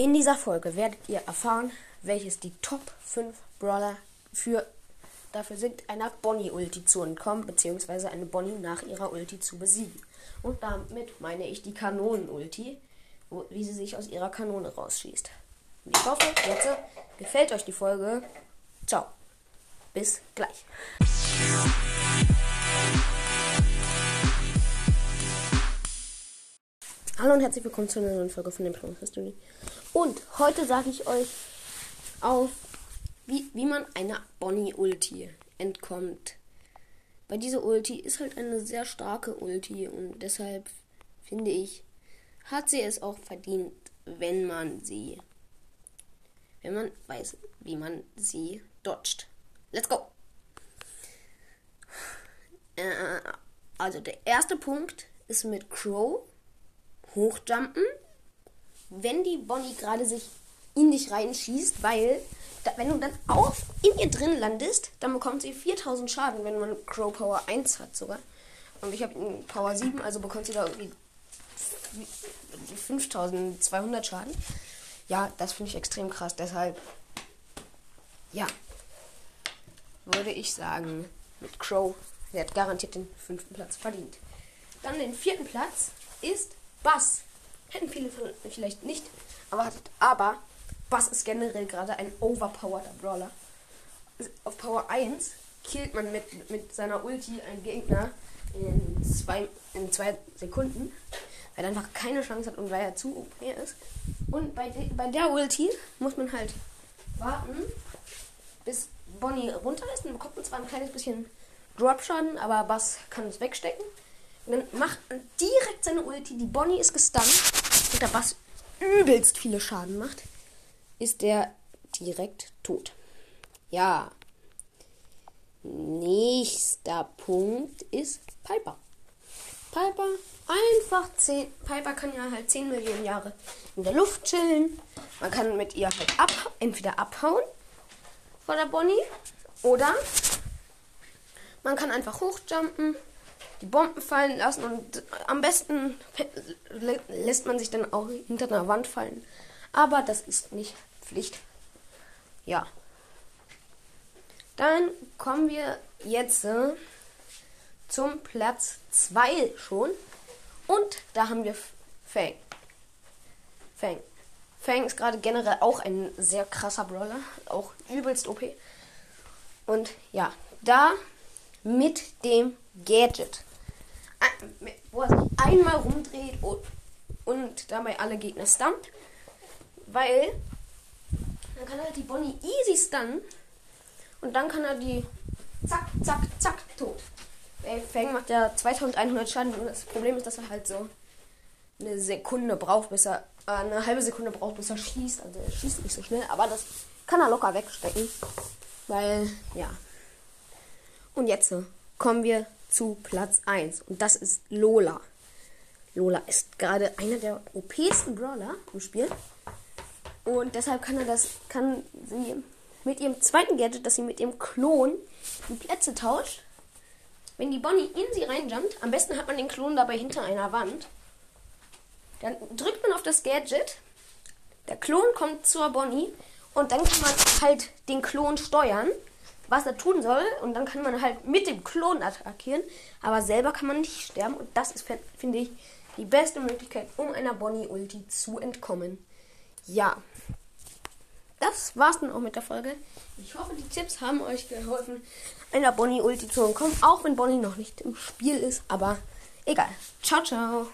In dieser Folge werdet ihr erfahren, welches die Top 5 Brawler für dafür sind, einer Bonnie-Ulti zu entkommen, beziehungsweise eine Bonnie nach ihrer Ulti zu besiegen. Und damit meine ich die Kanonen-Ulti, wie sie sich aus ihrer Kanone rausschießt. Und ich hoffe, jetzt gefällt euch die Folge. Ciao. Bis gleich. Hallo und herzlich willkommen zu einer neuen Folge von dem Plan History. Und heute sage ich euch auf, wie, wie man einer Bonnie-Ulti entkommt. Weil diese Ulti ist halt eine sehr starke Ulti und deshalb finde ich, hat sie es auch verdient, wenn man sie, wenn man weiß, wie man sie dodgt. Let's go! Äh, also der erste Punkt ist mit Crow hochjumpen, wenn die Bonnie gerade sich in dich reinschießt, weil da, wenn du dann auf in ihr drin landest, dann bekommt sie 4000 Schaden, wenn man Crow Power 1 hat sogar. Und ich habe Power 7, also bekommt sie da irgendwie 5200 Schaden. Ja, das finde ich extrem krass, deshalb ja, würde ich sagen, mit Crow, der hat garantiert den fünften Platz verdient. Dann den vierten Platz ist Bass. Hätten viele vielleicht nicht erwartet, aber Bass ist generell gerade ein overpowerter Brawler. Auf Power 1 killt man mit, mit seiner Ulti einen Gegner in zwei, in zwei Sekunden, weil er einfach keine Chance hat und weil er zu OP ist. Und bei, de, bei der Ulti muss man halt warten, bis Bonnie runter ist. Dann bekommt man zwar ein kleines bisschen Drop-Schaden, aber Bass kann es wegstecken. Und dann macht direkt seine Ulti. Die Bonnie ist gestunt. Und der Bass übelst viele Schaden macht, ist der direkt tot. Ja. Nächster Punkt ist Piper. Piper einfach 10. Piper kann ja halt 10 Millionen Jahre in der Luft chillen. Man kann mit ihr halt ab, entweder abhauen vor der Bonnie oder man kann einfach hochjumpen, die Bomben fallen lassen und am besten lä- lässt man sich dann auch hinter einer Wand fallen. Aber das ist nicht Pflicht. Ja. Dann kommen wir jetzt äh, zum Platz 2 schon. Und da haben wir Fang. Fang. Fang ist gerade generell auch ein sehr krasser Brawler. Auch übelst OP. Und ja, da mit dem Gadget. Wo er sich einmal rumdreht und, und dabei alle Gegner stunt. Weil dann kann er die Bonnie easy stunnen. Und dann kann er die zack, zack, zack tot. Ey, Fang macht ja 2100 Schaden und das Problem ist, dass er halt so eine Sekunde braucht, bis er, äh, eine halbe Sekunde braucht, bis er schießt. Also er schießt nicht so schnell, aber das kann er locker wegstecken. Weil, ja. Und jetzt kommen wir zu Platz 1 und das ist Lola. Lola ist gerade einer der OPsten Brawler im Spiel. Und deshalb kann er das, kann sie mit ihrem zweiten Gadget, dass sie mit ihrem Klon die Plätze tauscht. Wenn die Bonnie in sie reinjumpt, am besten hat man den Klon dabei hinter einer Wand. Dann drückt man auf das Gadget, der Klon kommt zur Bonnie und dann kann man halt den Klon steuern, was er tun soll. Und dann kann man halt mit dem Klon attackieren, aber selber kann man nicht sterben. Und das ist, finde ich, die beste Möglichkeit, um einer Bonnie-Ulti zu entkommen. Ja, das war's dann auch mit der Folge. Ich hoffe, die Tipps haben euch geholfen, einer Bonnie-Ulti zu entkommen, auch wenn Bonnie noch nicht im Spiel ist. Aber egal. Ciao, ciao.